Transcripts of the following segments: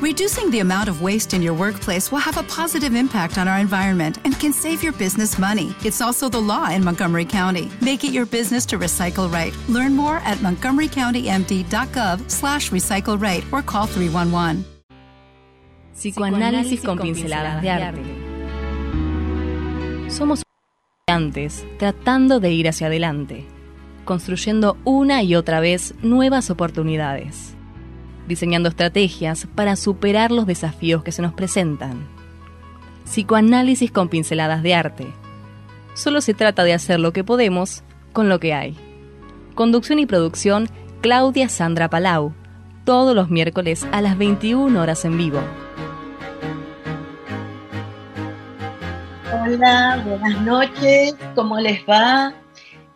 Reducing the amount of waste in your workplace will have a positive impact on our environment and can save your business money. It's also the law in Montgomery County. Make it your business to recycle right. Learn more at montgomerycountymd.gov slash recycle right or call 311. Psicoanálisis con pinceladas de arte. Somos estudiantes tratando de ir hacia adelante, construyendo una y otra vez nuevas oportunidades diseñando estrategias para superar los desafíos que se nos presentan. Psicoanálisis con pinceladas de arte. Solo se trata de hacer lo que podemos con lo que hay. Conducción y producción, Claudia Sandra Palau. Todos los miércoles a las 21 horas en vivo. Hola, buenas noches, ¿cómo les va?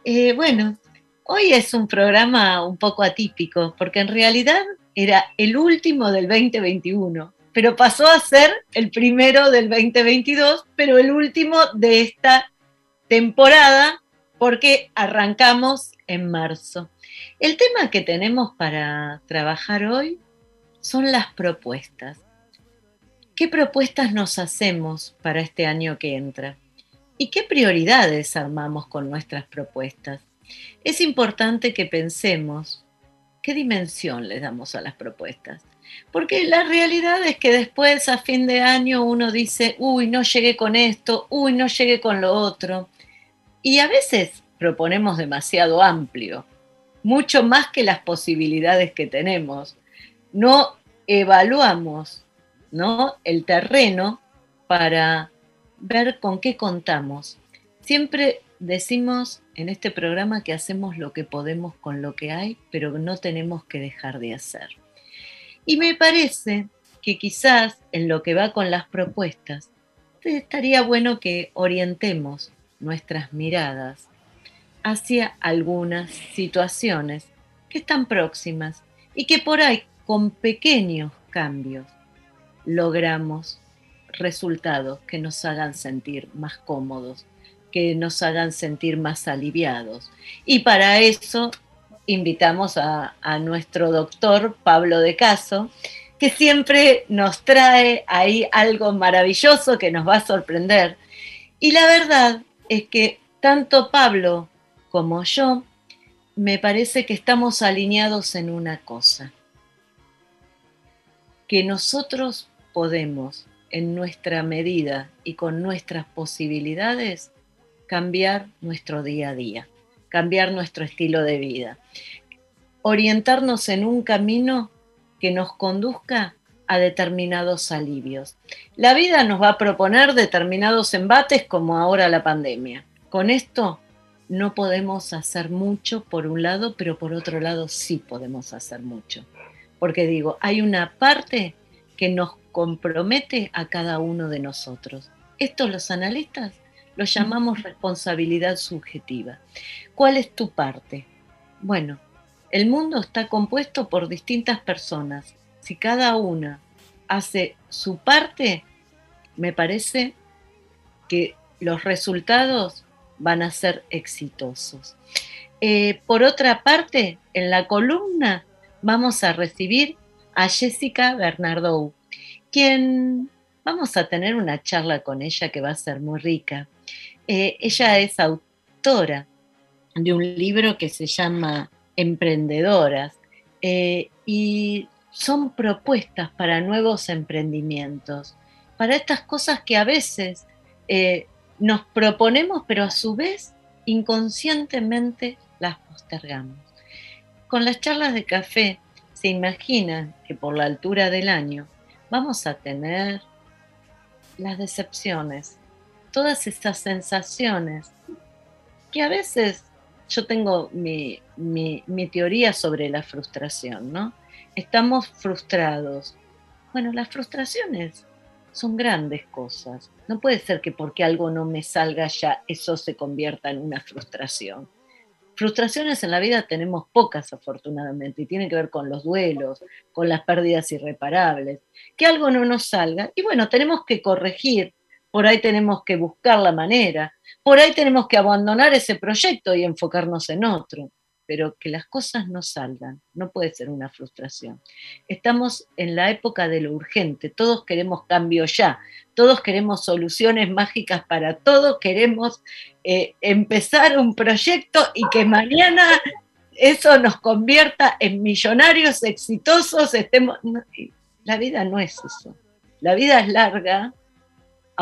Eh, bueno, hoy es un programa un poco atípico, porque en realidad era el último del 2021, pero pasó a ser el primero del 2022, pero el último de esta temporada porque arrancamos en marzo. El tema que tenemos para trabajar hoy son las propuestas. ¿Qué propuestas nos hacemos para este año que entra? ¿Y qué prioridades armamos con nuestras propuestas? Es importante que pensemos ¿qué dimensión le damos a las propuestas? Porque la realidad es que después a fin de año uno dice, uy, no llegué con esto, uy, no llegué con lo otro. Y a veces proponemos demasiado amplio, mucho más que las posibilidades que tenemos. No evaluamos ¿no? el terreno para ver con qué contamos. Siempre decimos en este programa que hacemos lo que podemos con lo que hay, pero no tenemos que dejar de hacer. Y me parece que quizás en lo que va con las propuestas, estaría bueno que orientemos nuestras miradas hacia algunas situaciones que están próximas y que por ahí con pequeños cambios logramos resultados que nos hagan sentir más cómodos que nos hagan sentir más aliviados. Y para eso invitamos a, nuestro doctor Pablo de Caso, que siempre nos trae ahí algo maravilloso que nos va a sorprender. Y la verdad es que tanto Pablo como yo me parece que estamos alineados en una cosa, que nosotros podemos, en nuestra medida y con nuestras posibilidades, cambiar nuestro día a día, cambiar nuestro estilo de vida, orientarnos en un camino que nos conduzca a determinados alivios. La vida nos va a proponer determinados embates como ahora la pandemia. Con esto no podemos hacer mucho por un lado, pero por otro lado sí podemos hacer mucho. Porque digo, hay una parte que nos compromete a cada uno de nosotros. Estos los analistas lo llamamos responsabilidad subjetiva. ¿Cuál es tu parte? Bueno, el mundo está compuesto por distintas personas. Si cada una hace su parte, me parece que los resultados van a ser exitosos. Eh, por otra parte, en la columna vamos a recibir a Jessica Bernardo, quien vamos a tener una charla con ella que va a ser muy rica. Eh, ella es autora de un libro que se llama Emprendedoras eh, y son propuestas para nuevos emprendimientos, para estas cosas que a veces eh, nos proponemos, pero a su vez inconscientemente las postergamos. Con las charlas de café se imaginan que por la altura del año vamos a tener las decepciones, todas estas sensaciones que a veces yo tengo mi, teoría sobre la frustración, ¿no? Estamos frustrados. Bueno, las frustraciones son grandes cosas. No puede ser que porque algo no me salga ya eso se convierta en una frustración. Frustraciones en la vida tenemos pocas afortunadamente y tienen que ver con los duelos, con las pérdidas irreparables. Que algo no nos salga y bueno, tenemos que corregir por ahí tenemos que buscar la manera, por ahí tenemos que abandonar ese proyecto y enfocarnos en otro. pero que las cosas no salgan. No puede ser una frustración. Estamos en la época de lo urgente, todos queremos cambio ya, todos queremos soluciones mágicas para todo, queremos eh, empezar un proyecto y que mañana eso nos convierta en millonarios exitosos, estemos... la vida no es eso. La vida es larga,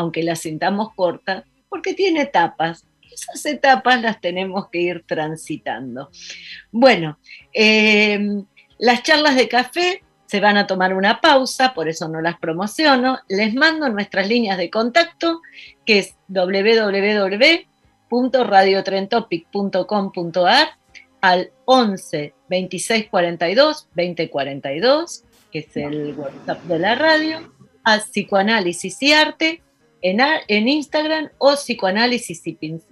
aunque la sintamos corta, porque tiene etapas. Esas etapas las tenemos que ir transitando. Bueno, em, las charlas de café se van a tomar una pausa, por eso no las promociono. Les mando nuestras líneas de contacto, que es www.radiotrentopic.com.ar al 11 26 42 20 42, que es el WhatsApp de la radio, a Psicoanálisis y Arte en, en Instagram o Psicoanálisis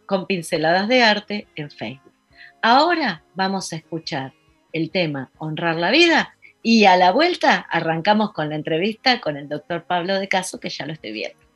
con pinceladas de arte en Facebook. Ahora vamos a escuchar el tema Honrar la vida y a la vuelta arrancamos con la entrevista con el doctor Pablo de Caso, que ya lo estoy viendo.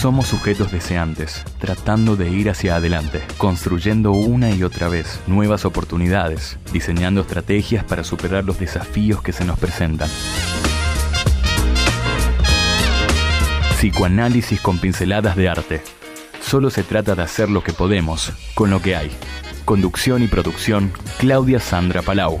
Somos sujetos deseantes, tratando de ir hacia adelante, construyendo una y otra vez nuevas oportunidades, diseñando estrategias para superar los desafíos que se nos presentan. Psicoanálisis con pinceladas de arte. Solo se trata de hacer lo que podemos, con lo que hay. Conducción y producción, Claudia Sandra Palau.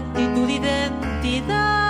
actitud identidad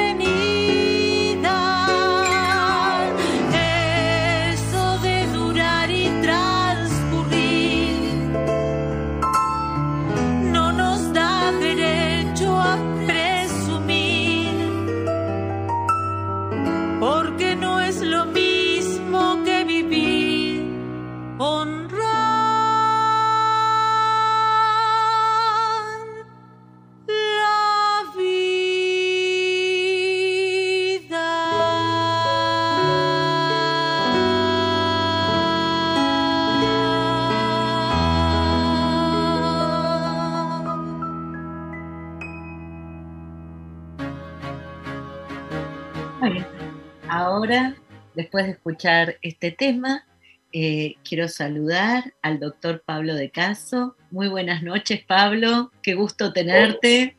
ahora, después de escuchar este tema, eh, quiero saludar al doctor Pablo de Caso. Muy buenas noches, Pablo. Qué gusto tenerte.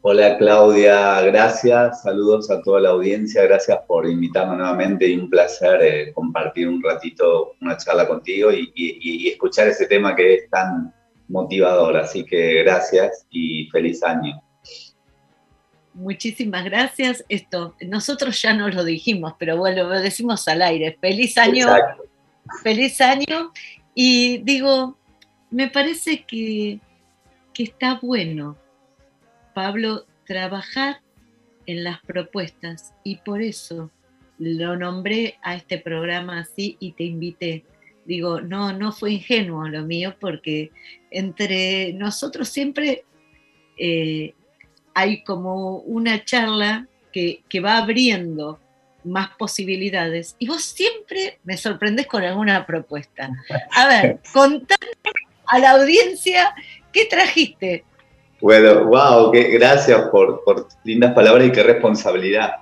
Hola Claudia, gracias. Saludos a toda la audiencia. Gracias por invitarme nuevamente y un placer eh, compartir un ratito una charla contigo y, escuchar ese tema que es tan motivador. Así que gracias y feliz año. Muchísimas gracias. Esto, nosotros ya no lo dijimos, pero bueno, lo decimos al aire. Feliz año. Feliz año. Y digo, me parece que, que está bueno Pablo trabajar en las propuestas y por eso lo nombré a este programa así y te invité. Digo, no, no fue ingenuo lo mío porque entre nosotros siempre eh, hay como una charla que, que, va abriendo más posibilidades y vos siempre me sorprendes con alguna propuesta. A ver, contame a la audiencia qué trajiste bueno, wow, qué, gracias por, lindas palabras y qué responsabilidad.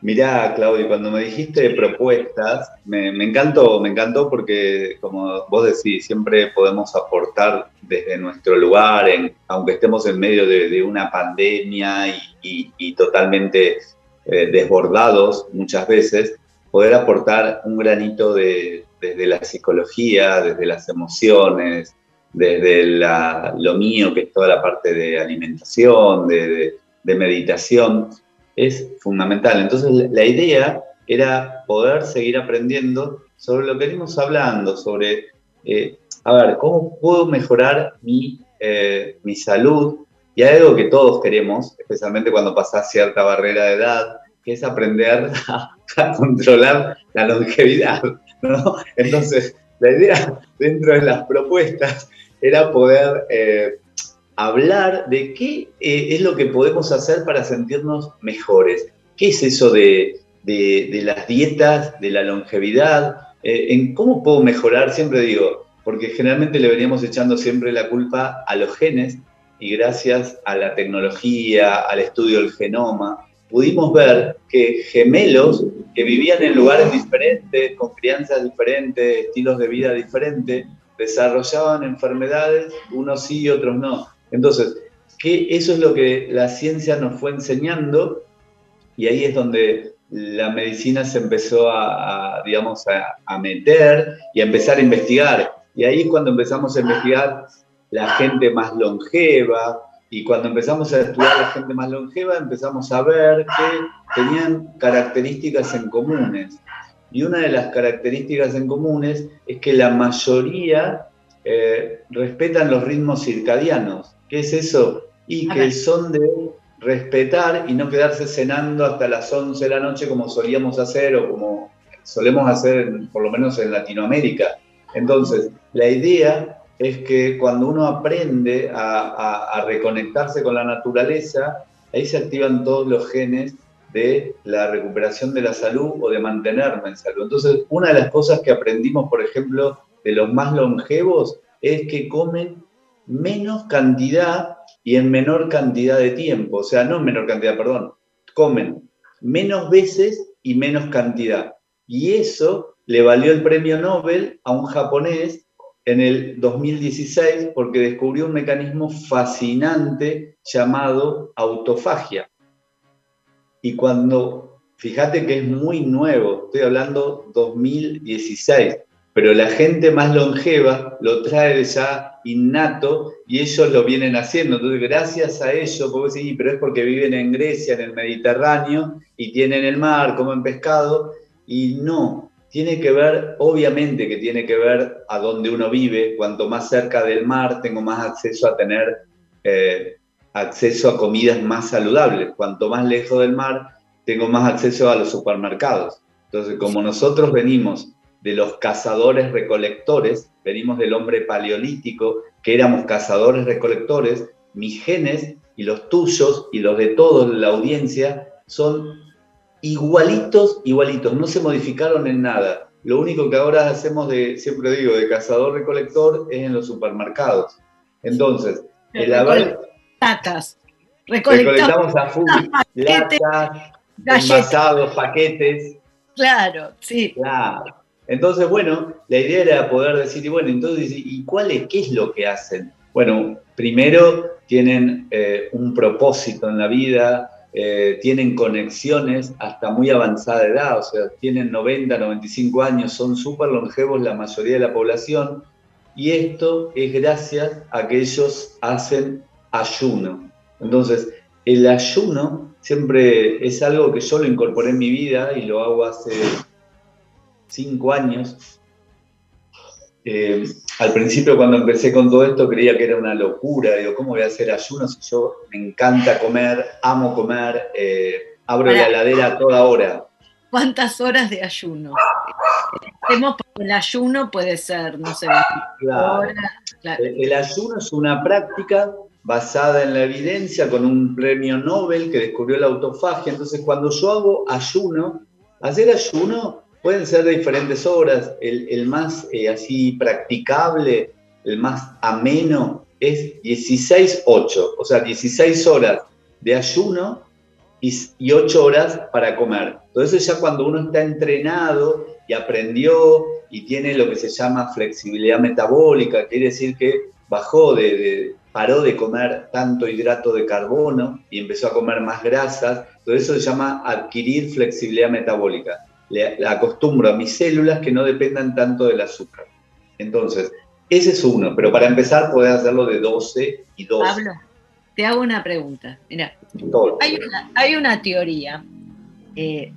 Mirá, Claudio, cuando me dijiste propuestas, me, encantó, me encantó porque, como vos decís, siempre podemos aportar desde nuestro lugar, en, aunque estemos en medio de, una pandemia y, totalmente eh, desbordados muchas veces, poder aportar un granito de, desde la psicología, desde las emociones, desde lo mío, que es toda la parte de alimentación, de, meditación, es fundamental. Entonces la idea era poder seguir aprendiendo sobre lo que venimos hablando, sobre, eh, a ver, cómo puedo mejorar mi, eh, mi salud. Y hay algo que todos queremos, especialmente cuando pasas cierta barrera de edad, que es aprender a, a controlar la longevidad. ¿no? Entonces, la idea dentro de las propuestas era poder eh, hablar de qué eh, es lo que podemos hacer para sentirnos mejores. ¿Qué es eso de, las dietas, de la longevidad? Eh, ¿En cómo puedo mejorar? Siempre digo, porque generalmente le veníamos echando siempre la culpa a los genes y gracias a la tecnología, al estudio del genoma, pudimos ver que gemelos que vivían en lugares diferentes, con crianzas diferentes, estilos de vida diferentes, desarrollaban enfermedades, unos sí y otros no. Entonces, que eso es lo que la ciencia nos fue enseñando y ahí es donde la medicina se empezó a, digamos, a, meter y a empezar a investigar. Y ahí es cuando empezamos a investigar la gente más longeva, y cuando empezamos a estudiar la gente más longeva, empezamos a ver que tenían características en comunes. Y una de las características en comunes es que la mayoría eh, respetan los ritmos circadianos. ¿Qué es eso? Y que son de respetar y no quedarse cenando hasta las 11 de la noche como solíamos hacer o como solemos hacer por lo menos en Latinoamérica. Entonces, la idea es que cuando uno aprende a reconectarse con la naturaleza, ahí se activan todos los genes de la recuperación de la salud o de mantenerme en salud. Entonces, una de las cosas que aprendimos, por ejemplo, de los más longevos es que comen menos cantidad y en menor cantidad de tiempo. O sea, no en menor cantidad, perdón, comen menos veces y menos cantidad. Y eso le valió el premio Nobel a un japonés en el 2016 porque descubrió un mecanismo fascinante llamado autofagia. Y cuando, fíjate que es muy nuevo, estoy hablando 2016, pero la gente más longeva lo trae ya innato y ellos lo vienen haciendo. Entonces, gracias a ellos, puedo decir, pero es porque viven en Grecia, en el Mediterráneo, y tienen el mar, comen pescado, y no, tiene que ver, obviamente que tiene que ver a dónde uno vive, cuanto más cerca del mar tengo más acceso a tener eh, acceso a comidas más saludables. Cuanto más lejos del mar, tengo más acceso a los supermercados. Entonces, como nosotros venimos de los cazadores recolectores, venimos del hombre paleolítico, que éramos cazadores recolectores, mis genes y los tuyos y los de toda la audiencia son igualitos, igualitos, no se modificaron en nada. Lo único que ahora hacemos de, siempre digo, de cazador recolector es en los supermercados. Entonces, el haber. Recolectamos a full, latas, envasados, paquetes. Claro, sí. Claro. Entonces, bueno, la idea era poder decir, y bueno, entonces, ¿y cuál es, qué es lo que hacen? Bueno, primero tienen eh, un propósito en la vida, eh, tienen conexiones hasta muy avanzada edad, o sea, tienen 90, 95 años, son súper longevos la mayoría de la población, y esto es gracias a que ellos hacen ayuno. Entonces, el ayuno siempre es algo que yo lo incorporé en mi vida y lo hago hace cinco años. Eh, al principio cuando empecé con todo esto creía que era una locura, digo, ¿cómo voy a hacer ayuno si yo me encanta comer, amo comer, eh, abro la heladera a toda hora? ¿Cuántas horas de ayuno? el ayuno puede ser, no sé, horas. El ayuno es una práctica basada en la evidencia con un premio Nobel que descubrió la autofagia. Entonces, cuando yo hago ayuno, hacer ayuno pueden ser de diferentes horas. El, más eh, así practicable, el más ameno, es 16-8, o sea, 16 horas de ayuno y, y 8 horas para comer. Entonces ya cuando uno está entrenado y aprendió y tiene lo que se llama flexibilidad metabólica, quiere decir que bajó de paró de comer tanto hidrato de carbono y empezó a comer más grasas. Todo eso se llama adquirir flexibilidad metabólica. Le, acostumbro a mis células que no dependan tanto del azúcar. Entonces, ese es uno, pero para empezar podés hacerlo de 12 y 12. Pablo, te hago una pregunta. Mira, hay una, teoría eh,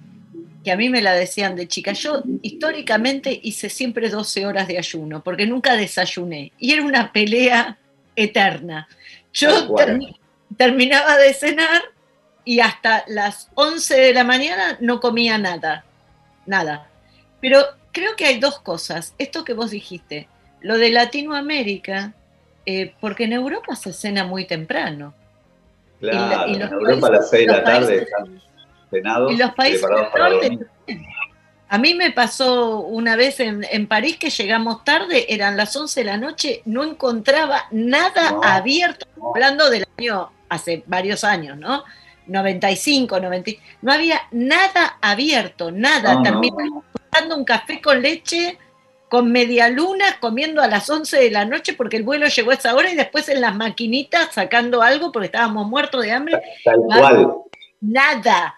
que a mí me la decían de chica. Yo históricamente hice siempre 12 horas de ayuno, porque nunca desayuné. Y era una pelea eterna. Yo terminaba de cenar y hasta las 11 de la mañana no comía nada, nada. Pero creo que hay dos cosas. Esto que vos dijiste, lo de Latinoamérica, eh, porque en Europa se cena muy temprano. Claro, en Europa a las 6 de la tarde están cenados. Y los países a mí me pasó una vez en, París que llegamos tarde, eran las 11 de la noche, no encontraba nada abierto, hablando del año, hace varios años, ¿no? 95, 90, no había nada abierto, nada. No, Terminamos tomando un café con leche, con media luna, comiendo a las 11 de la noche porque el vuelo llegó a esa hora y después en las maquinitas sacando algo porque estábamos muertos de hambre. Tal cual. Nada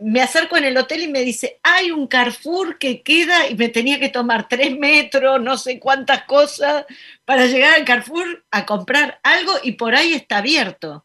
me acerco en el hotel y me dice, hay un Carrefour que queda y me tenía que tomar tres metros, no sé cuántas cosas, para llegar al Carrefour a comprar algo y por ahí está abierto.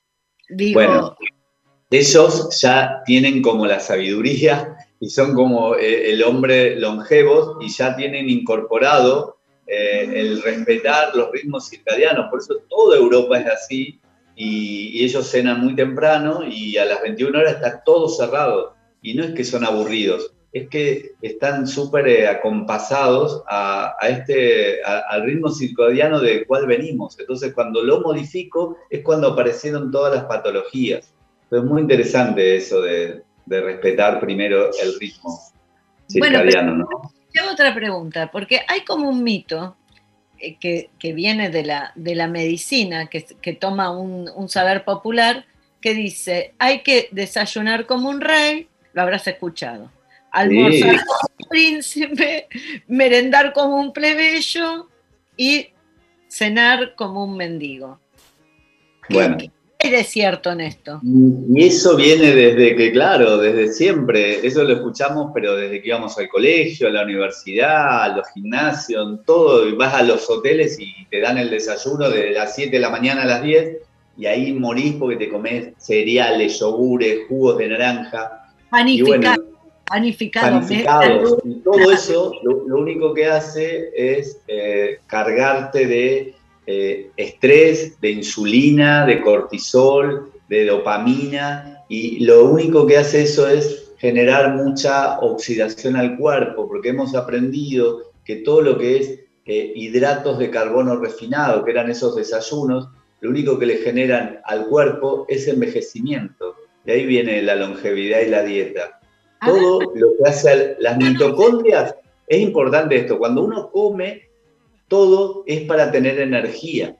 Bueno, ellos ya tienen como la sabiduría y son como eh, el hombre longevos y ya tienen incorporado eh, el respetar los ritmos circadianos. Por eso toda Europa es así y, ellos cenan muy temprano y a las 21 horas está todo cerrado. Y no es que son aburridos, es que están súper eh, acompasados a, este, al ritmo circadiano del cual venimos. Entonces, cuando lo modifico, es cuando aparecieron todas las patologías. es muy interesante eso de, respetar primero el ritmo circadiano, ¿no? Tengo otra pregunta, porque hay como un mito eh, que, viene de la, de la medicina, que, toma un, saber popular, que dice, hay que desayunar como un rey, lo habrás escuchado, almorzar como un príncipe, merendar como un plebeyo y cenar como un mendigo. Bueno de cierto en esto? Y eso viene desde que, claro, desde siempre, eso lo escuchamos, pero desde que íbamos al colegio, a la universidad, a los gimnasios, todo, y vas a los hoteles y te dan el desayuno de las 7 de la mañana a las 10, y ahí morís porque te comes cereales, yogures, jugos de naranja. Panificado. Panificados. Y todo eso lo, único que hace es eh, cargarte de eh, estrés, de insulina, de cortisol, de dopamina, y lo único que hace eso es generar mucha oxidación al cuerpo, porque hemos aprendido que todo lo que es eh, hidratos de carbono refinado, que eran esos desayunos, lo único que le generan al cuerpo es envejecimiento. De ahí viene la longevidad y la dieta. Todo lo que hace las mitocondrias, es importante esto, cuando uno come, todo es para tener energía.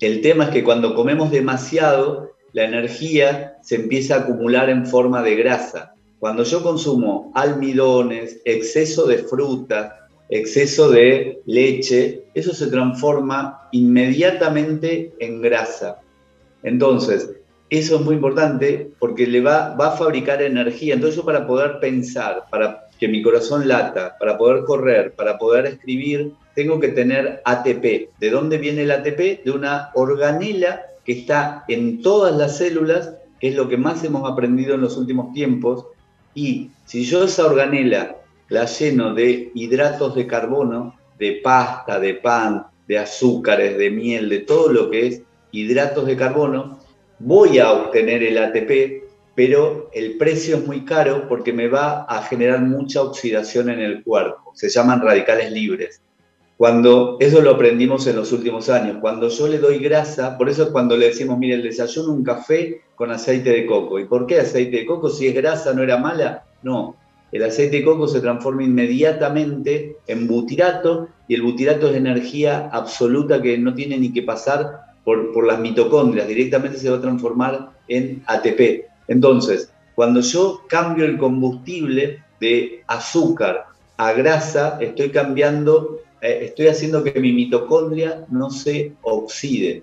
El tema es que cuando comemos demasiado, la energía se empieza a acumular en forma de grasa. Cuando yo consumo almidones, exceso de frutas, exceso de leche, eso se transforma inmediatamente en grasa. Entonces, eso es muy importante porque le va, va a fabricar energía. Entonces para poder pensar, para que mi corazón lata, para poder correr, para poder escribir, tengo que tener ATP. ¿De dónde viene el ATP? De una organela que está en todas las células, que es lo que más hemos aprendido en los últimos tiempos. Y si yo esa organela la lleno de hidratos de carbono, de pasta, de pan, de azúcares, de miel, de todo lo que es hidratos de carbono, voy a obtener el ATP, pero el precio es muy caro porque me va a generar mucha oxidación en el cuerpo. Se llaman radicales libres. Cuando eso lo aprendimos en los últimos años, cuando yo le doy grasa, por eso es cuando le decimos, mire, el desayuno un café con aceite de coco. ¿Y por qué aceite de coco? Si es grasa, ¿no era mala? No, el aceite de coco se transforma inmediatamente en butirato y el butirato es energía absoluta que no tiene ni que pasar por, por las mitocondrias, directamente se va a transformar en ATP. Entonces, cuando yo cambio el combustible de azúcar a grasa, estoy cambiando, eh, estoy haciendo que mi mitocondria no se oxide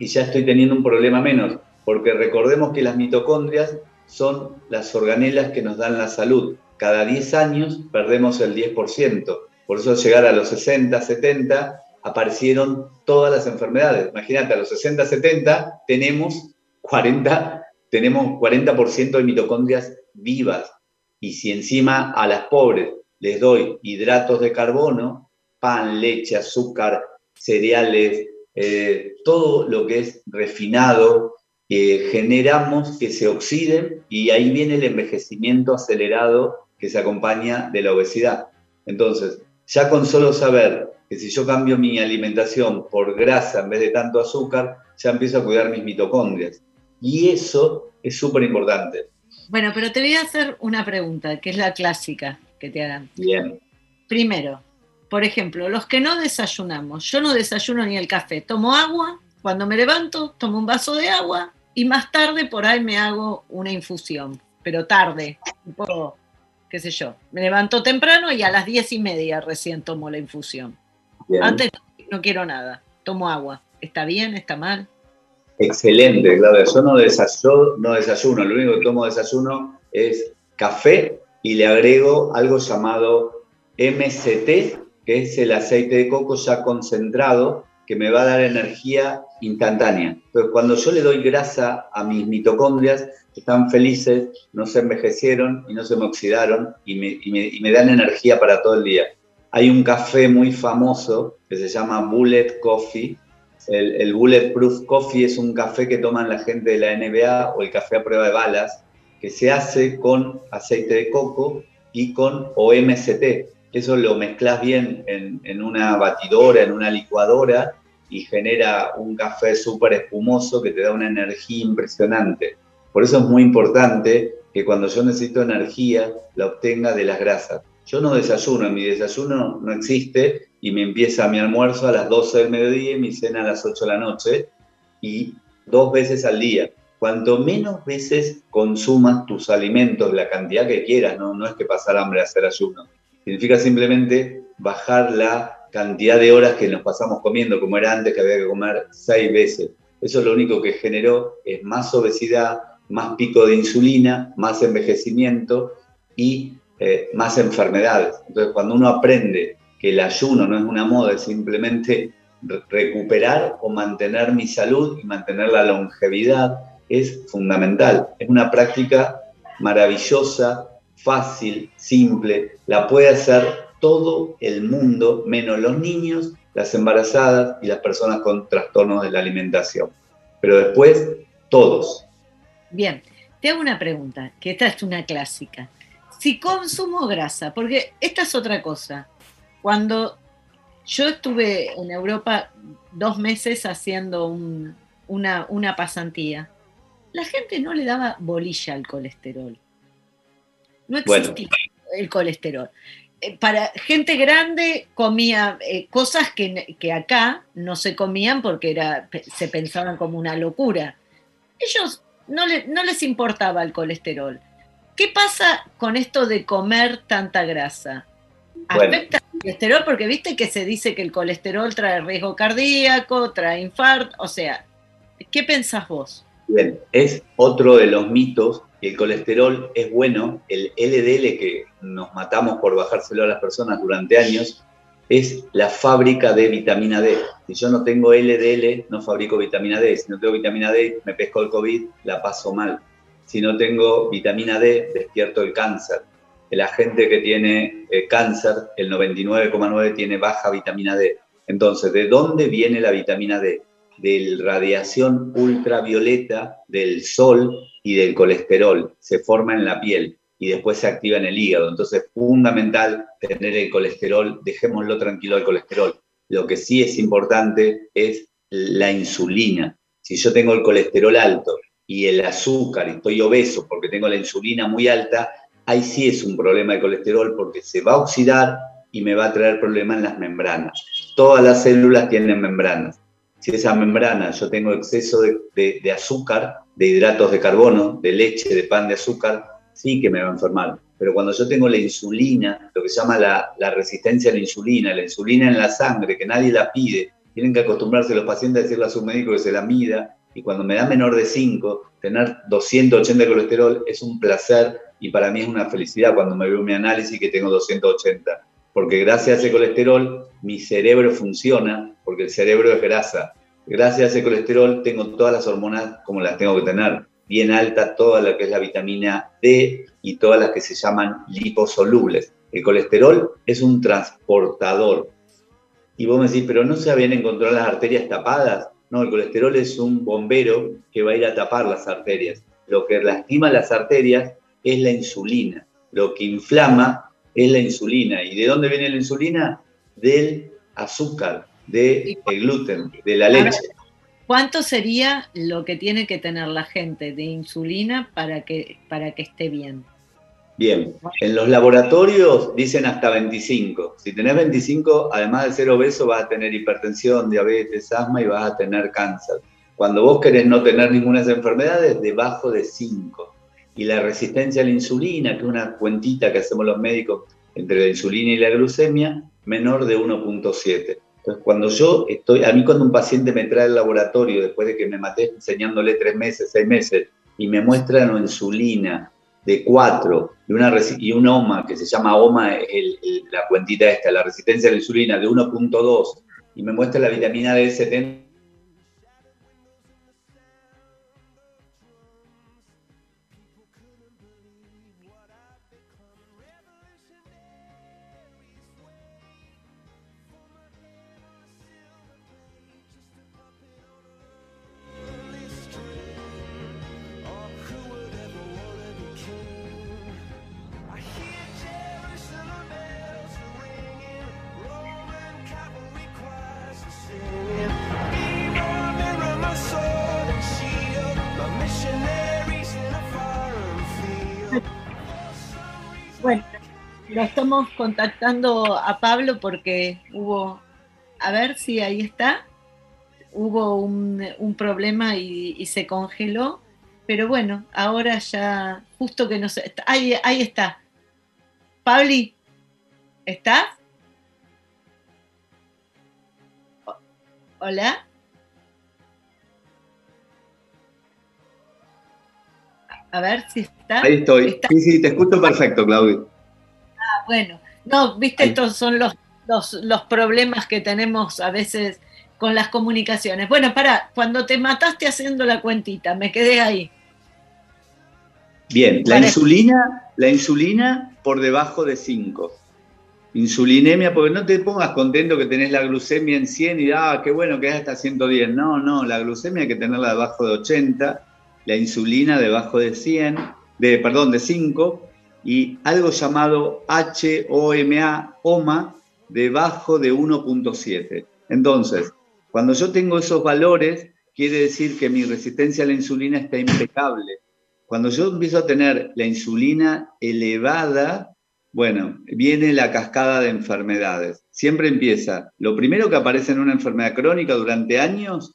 y ya estoy teniendo un problema menos, porque recordemos que las mitocondrias son las organelas que nos dan la salud. Cada 10 años perdemos el 10%. Por eso llegar a los 60, 70, aparecieron todas las enfermedades. Imagínate, a los 60, 70 tenemos 40, tenemos 40% de mitocondrias vivas. Y si encima a las pobres les doy hidratos de carbono, pan, leche, azúcar, cereales, eh, todo lo que es refinado, generamos que se oxiden y ahí viene el envejecimiento acelerado que se acompaña de la obesidad. Entonces, ya con solo saber que si yo cambio mi alimentación por grasa en vez de tanto azúcar, ya empiezo a cuidar mis mitocondrias. Y eso es súper importante. Bueno, pero te voy a hacer una pregunta, que es la clásica que te hagan. Bien. Primero, por ejemplo, los que no desayunamos, yo no desayuno ni el café, tomo agua, cuando me levanto tomo un vaso de agua y más tarde por ahí me hago una infusión, pero tarde, tipo, qué sé yo, me levanto temprano y a las diez y media recién tomo la infusión. Antes no, quiero nada, tomo agua. ¿Está bien? ¿Está mal? Excelente, Claudia. Yo no desayuno, no desayuno, lo único que tomo desayuno es café y le agrego algo llamado MCT, que es el aceite de coco ya concentrado, que me va a dar energía instantánea. Entonces, cuando yo le doy grasa a mis mitocondrias, están felices, no se envejecieron y no se me oxidaron y me, dan energía para todo el día. Hay un café muy famoso que se llama Bullet Coffee. El, el Bulletproof Coffee es un café que toman la gente de la NBA o el café a prueba de balas, que se hace con aceite de coco y con OMCT. Eso lo mezclas bien en, en una batidora, en una licuadora y genera un café súper espumoso que te da una energía impresionante. Por eso es muy importante que cuando yo necesito energía la obtenga de las grasas. Yo no desayuno, mi desayuno no existe y me empieza mi almuerzo a las 12 del mediodía y mi cena a las 8 de la noche y dos veces al día. Cuanto menos veces consumas tus alimentos, la cantidad que quieras, no, no es que pasar hambre a hacer ayuno, significa simplemente bajar la cantidad de horas que nos pasamos comiendo, como era antes que había que comer seis veces. Eso lo único que generó es más obesidad, más pico de insulina, más envejecimiento y eh, más enfermedades. Entonces, cuando uno aprende que el ayuno no es una moda, es simplemente recuperar o mantener mi salud y mantener la longevidad, es fundamental. Es una práctica maravillosa, fácil, simple, la puede hacer todo el mundo, menos los niños, las embarazadas y las personas con trastornos de la alimentación. Pero después, todos. Bien, te hago una pregunta, que esta es una clásica. Si consumo grasa, porque esta es otra cosa. Cuando yo estuve en Europa dos meses haciendo una, una pasantía, la gente no le daba bolilla al colesterol. No existía el colesterol. Eh, para gente grande comía eh, cosas que, que, acá no se comían porque era, se pensaban como una locura. Ellos no, no les importaba el colesterol. ¿Qué pasa con esto de comer tanta grasa? ¿Afecta el colesterol? Porque viste que se dice que el colesterol trae riesgo cardíaco, trae infarto, o sea, ¿qué pensás vos? Bien, es otro de los mitos el colesterol es bueno, el LDL que nos matamos por bajárselo a las personas durante años, es la fábrica de vitamina D. Si yo no tengo LDL, no fabrico vitamina D. Si no tengo vitamina D, me pesco el COVID, la paso mal. Si no tengo vitamina D, despierto el cáncer. La gente que tiene eh, cáncer, el 99,9 tiene baja vitamina D. Entonces, ¿de dónde viene la vitamina D? De radiación ultravioleta del sol y del colesterol, se forma en la piel y después se activa en el hígado. Entonces es fundamental tener el colesterol, dejémoslo tranquilo al colesterol. Lo que sí es importante es la insulina. Si yo tengo el colesterol alto y el azúcar y estoy obeso porque tengo la insulina muy alta, ahí sí es un problema de colesterol porque se va a oxidar y me va a traer problemas en las membranas. Todas las células tienen membranas. Si esa membrana yo tengo exceso de, de azúcar, de hidratos de carbono, de leche, de pan de azúcar, sí que me va a enfermar. Pero cuando yo tengo la insulina, lo que se llama la, la, resistencia a la insulina, la insulina en la sangre, que nadie la pide, tienen que acostumbrarse los pacientes a decirle a su médico que se la mida, y cuando me da menor de 5, tener 280 de colesterol es un placer y para mí es una felicidad cuando me veo mi análisis que tengo 280. Porque gracias a ese colesterol mi cerebro funciona, porque el cerebro es grasa. Gracias a ese colesterol tengo todas las hormonas como las tengo que tener bien alta toda la que es la vitamina D y todas las que se llaman liposolubles. El colesterol es un transportador. Y vos me decís, pero no se habían encontrado las arterias tapadas. No, el colesterol es un bombero que va a ir a tapar las arterias. Lo que lastima las arterias es la insulina. Lo que inflama es la insulina. ¿Y de dónde viene la insulina? Del azúcar, del gluten, de la leche. ¿Cuánto sería lo que tiene que tener la gente de insulina para que, para que esté bien? Bien, en los laboratorios dicen hasta 25. Si tenés 25, además de ser obeso, vas a tener hipertensión, diabetes, asma y vas a tener cáncer. Cuando vos querés no tener ninguna de esas enfermedades, debajo de 5. Y la resistencia a la insulina, que es una cuentita que hacemos los médicos entre la insulina y la glucemia, menor de 1.7. Entonces, cuando yo estoy, a mí cuando un paciente me trae al laboratorio, después de que me maté enseñándole tres meses, seis meses, y me muestra una insulina de cuatro y una, y una OMA que se llama OMA, el, el, la cuentita esta, la resistencia a la insulina de 1.2 y me muestra la vitamina D70 estamos contactando a Pablo porque hubo, a ver si ahí está, hubo un, problema y, se congeló, pero bueno, ahora ya, justo que no sé, ahí, ahí está. Pabli, ¿estás? Hola. A ver si está. Ahí estoy. Sí, sí, te escucho perfecto, Claudio. Ah, bueno. No, viste, estos son los, los, problemas que tenemos a veces con las comunicaciones. Bueno, para, cuando te mataste haciendo la cuentita, me quedé ahí. Bien, la insulina, la insulina por debajo de 5. Insulinemia, porque no te pongas contento que tenés la glucemia en 100 y ah, qué bueno que ya está 110. No, no, la glucemia hay que tenerla debajo de 80 la insulina debajo de 100, de, perdón, de 5, y algo llamado HOMA, OMA, debajo de 1.7. Entonces, cuando yo tengo esos valores, quiere decir que mi resistencia a la insulina está impecable. Cuando yo empiezo a tener la insulina elevada, bueno, viene la cascada de enfermedades. Siempre empieza. Lo primero que aparece en una enfermedad crónica durante años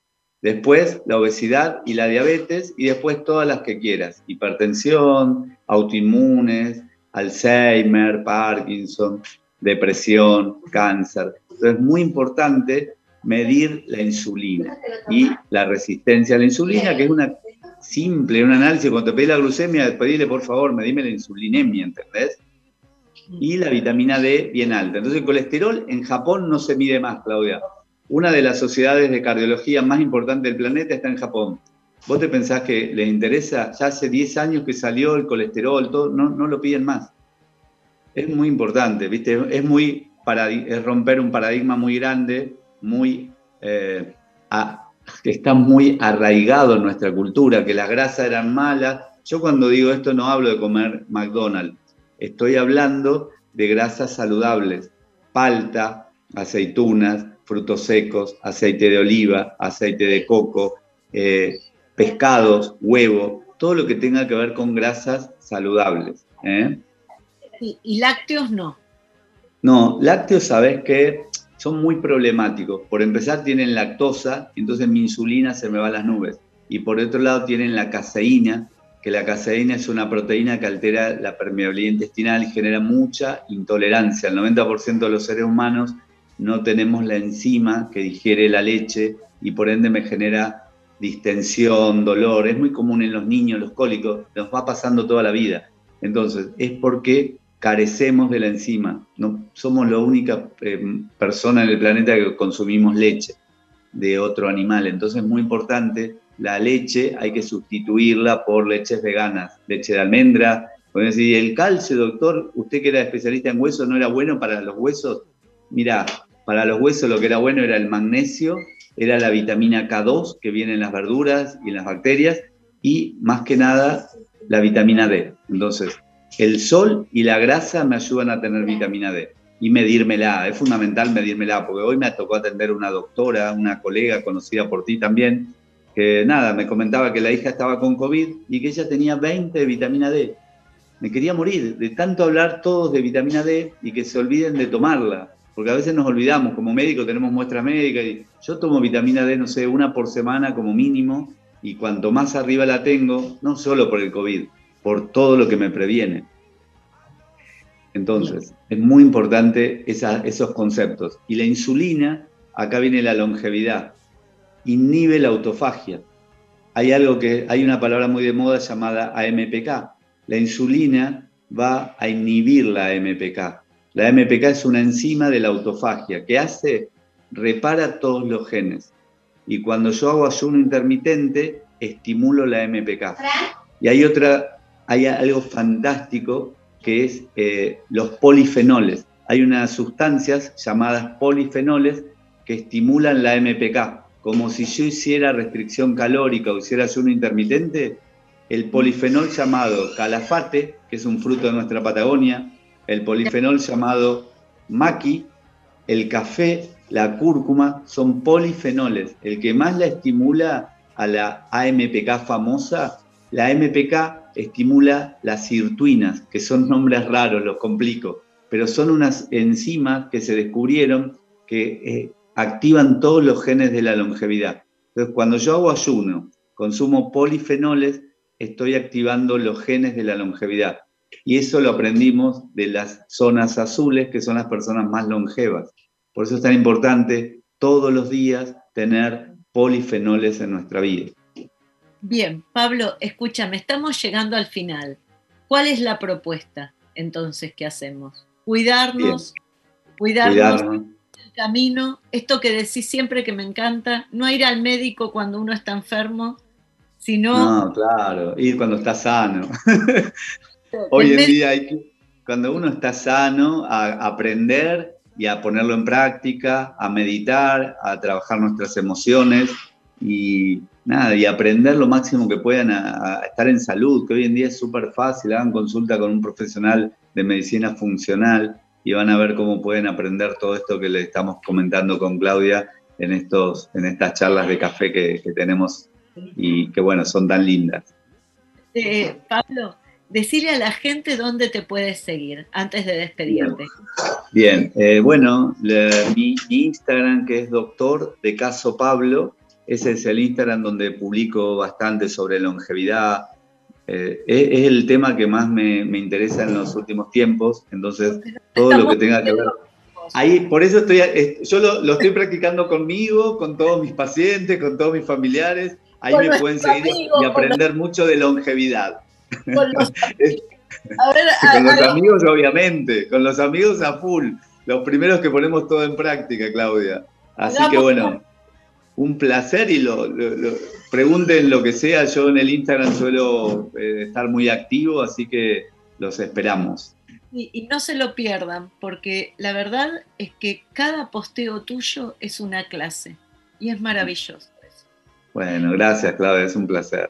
Después la obesidad y la diabetes y después todas las que quieras. Hipertensión, autoinmunes, Alzheimer, Parkinson, depresión, cáncer. Entonces es muy importante medir la insulina y la resistencia a la insulina, que es una simple, un análisis. Cuando te pedí la glucemia, pedile por favor, medime la insulinemia, ¿entendés? Y la vitamina D bien alta. Entonces el colesterol en Japón no se mide más, Claudia una de las sociedades de cardiología más importantes del planeta está en Japón. ¿Vos te pensás que les interesa? Ya hace 10 años que salió el colesterol, todo, no, no lo piden más. Es muy importante, ¿viste? Es muy romper un paradigma muy grande, muy eh, que está muy arraigado en nuestra cultura, que las grasas eran malas. Yo cuando digo esto no hablo de comer McDonald's, estoy hablando de grasas saludables, palta, aceitunas, frutos secos, aceite de oliva, aceite de coco, eh, pescados, huevo, todo lo que tenga que ver con grasas saludables. ¿eh? ¿Y, lácteos no? No, lácteos, sabes que son muy problemáticos. Por empezar, tienen lactosa, entonces mi insulina se me va a las nubes. Y por otro lado, tienen la caseína, que la caseína es una proteína que altera la permeabilidad intestinal y genera mucha intolerancia. El 90% de los seres humanos no tenemos la enzima que digiere la leche y por ende me genera distensión, dolor. Es muy común en los niños, los cólicos, nos va pasando toda la vida. Entonces, es porque carecemos de la enzima. No, somos la única eh, persona en el planeta que consumimos leche de otro animal. Entonces, es muy importante. La leche hay que sustituirla por leches veganas, leche de almendra. Pueden decir, el calcio, doctor, usted que era especialista en huesos, ¿no era bueno para los huesos? Mira, para los huesos lo que era bueno era el magnesio, era la vitamina K2 que viene en las verduras y en las bacterias y más que nada la vitamina D. Entonces, el sol y la grasa me ayudan a tener vitamina D y medírmela. Es fundamental medírmela porque hoy me tocó atender una doctora, una colega conocida por ti también, que nada, me comentaba que la hija estaba con COVID y que ella tenía 20 de vitamina D. Me quería morir de tanto hablar todos de vitamina D y que se olviden de tomarla porque a veces nos olvidamos, como médico tenemos muestras médicas y yo tomo vitamina D, no sé, una por semana como mínimo, y cuanto más arriba la tengo, no solo por el COVID, por todo lo que me previene. Entonces, es muy importante esos conceptos. Y la insulina, acá viene la longevidad, inhibe la autofagia. Hay algo que, hay una palabra muy de moda llamada AMPK. La insulina va a inhibir la AMPK. La MPK es una enzima de la autofagia que hace, repara todos los genes. Y cuando yo hago ayuno intermitente, estimulo la MPK. Y hay otra, hay algo fantástico que es eh, los polifenoles. Hay unas sustancias llamadas polifenoles que estimulan la MPK. Como si yo hiciera restricción calórica o hiciera ayuno intermitente, el polifenol llamado calafate, que es un fruto de nuestra Patagonia, el polifenol llamado maqui, el café la cúrcuma, son polifenoles. El que más la estimula a la AMPK famosa, la AMPK estimula las sirtuinas, que son nombres raros, los complico, pero son unas enzimas que se descubrieron que eh, activan todos los genes de la longevidad. Entonces, cuando yo hago ayuno, consumo polifenoles, estoy activando los genes de la longevidad. Y eso lo aprendimos de las zonas azules, que son las personas más longevas. Por eso es tan importante todos los días tener polifenoles en nuestra vida. Bien, Pablo, escúchame, estamos llegando al final. ¿Cuál es la propuesta entonces que hacemos? Cuidarnos, cuidarnos, cuidarnos, el camino, esto que decís siempre que me encanta, no ir al médico cuando uno está enfermo, sino... No, claro, ir cuando está sano. Hoy en día hay que, cuando uno está sano, a aprender y a ponerlo en práctica, a meditar, a trabajar nuestras emociones y nada, y aprender lo máximo que puedan a, a estar en salud, que hoy en día es súper fácil, hagan consulta con un profesional de medicina funcional y van a ver cómo pueden aprender todo esto que le estamos comentando con Claudia en, estos, en estas charlas de café que, que tenemos y que bueno, son tan lindas. Eh, Pablo, decirle a la gente dónde te puedes seguir antes de despedirte. Bien, eh, bueno, mi, mi, Instagram que es doctor de caso Pablo, ese es el Instagram donde publico bastante sobre longevidad. Eh, es, es, el tema que más me, me, interesa en los últimos tiempos, entonces todo lo que tenga que ver. Ahí, por eso estoy, yo lo, lo, estoy practicando conmigo, con todos mis pacientes, con todos mis familiares. Ahí me pueden seguir amigo, y aprender mucho de longevidad. Con los, a ver, a, con los a, amigos, obviamente, con los amigos a full. Los primeros que ponemos todo en práctica, Claudia. Así que bueno, un placer y lo, lo, lo, pregunten lo que sea. Yo en el Instagram suelo eh, estar muy activo, así que los esperamos. Y, y, no se lo pierdan, porque la verdad es que cada posteo tuyo es una clase y es maravilloso. Eso. Bueno, gracias, Claudia, es un placer.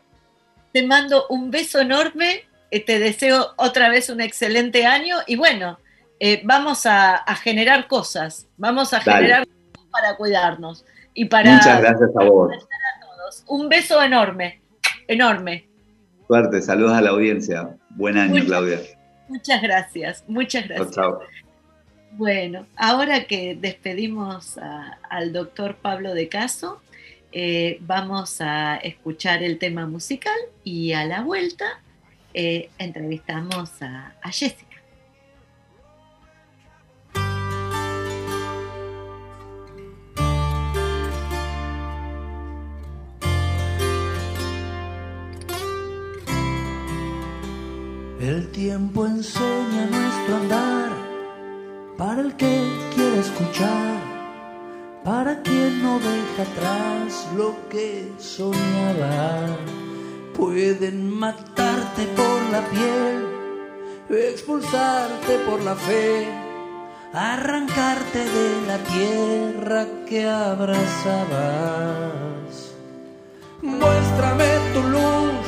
Te mando un beso enorme, eh, te deseo otra vez un excelente año y bueno, eh, vamos a, a, generar cosas, vamos a Dale. generar cosas para cuidarnos y para Muchas gracias a vos. A todos. Un beso enorme, enorme. Suerte, saludos a la audiencia. Buen año, muchas, Claudia. Muchas gracias, muchas gracias. Chao. Bueno, ahora que despedimos a, al doctor Pablo de Caso, eh, vamos a escuchar el tema musical y a la vuelta eh, entrevistamos a, a Jessica. El tiempo enseña nuestro andar para el que quiere escuchar, para quien no deja atrás lo que soñaba. Pueden matarte por la piel, expulsarte por la fe, arrancarte de la tierra que abrazabas. Muéstrame tu luz,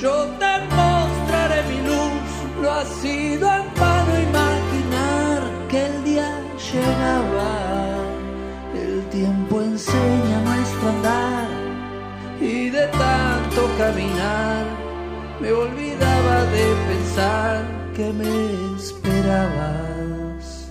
yo te mostraré mi luz. No ha sido en vano imaginar que el día llegaba. Enseña nuestro andar y de tanto caminar me olvidaba de pensar que me esperabas.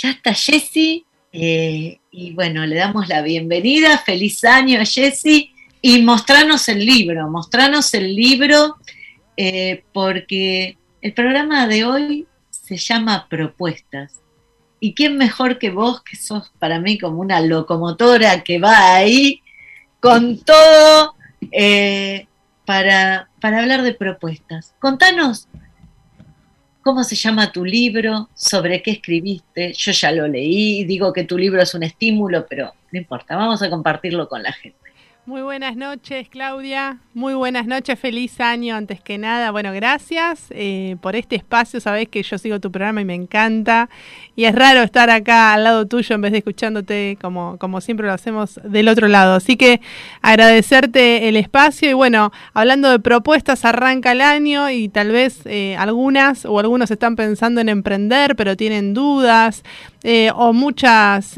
Ya está Jessy. eh, y bueno, le damos la bienvenida. Feliz año, Jessy. Y mostranos el libro, mostranos el libro, eh, porque el programa de hoy se llama Propuestas. ¿Y quién mejor que vos, que sos para mí como una locomotora que va ahí con todo eh, para, para hablar de propuestas? Contanos cómo se llama tu libro, sobre qué escribiste. Yo ya lo leí, digo que tu libro es un estímulo, pero no importa, vamos a compartirlo con la gente. Muy buenas noches, Claudia. Muy buenas noches, feliz año antes que nada. Bueno, gracias eh, por este espacio. Sabés que yo sigo tu programa y me encanta. Y es raro estar acá al lado tuyo en vez de escuchándote como, como siempre lo hacemos del otro lado. Así que agradecerte el espacio. Y bueno, hablando de propuestas, arranca el año y tal vez eh, algunas o algunos están pensando en emprender, pero tienen dudas. Eh, o muchas,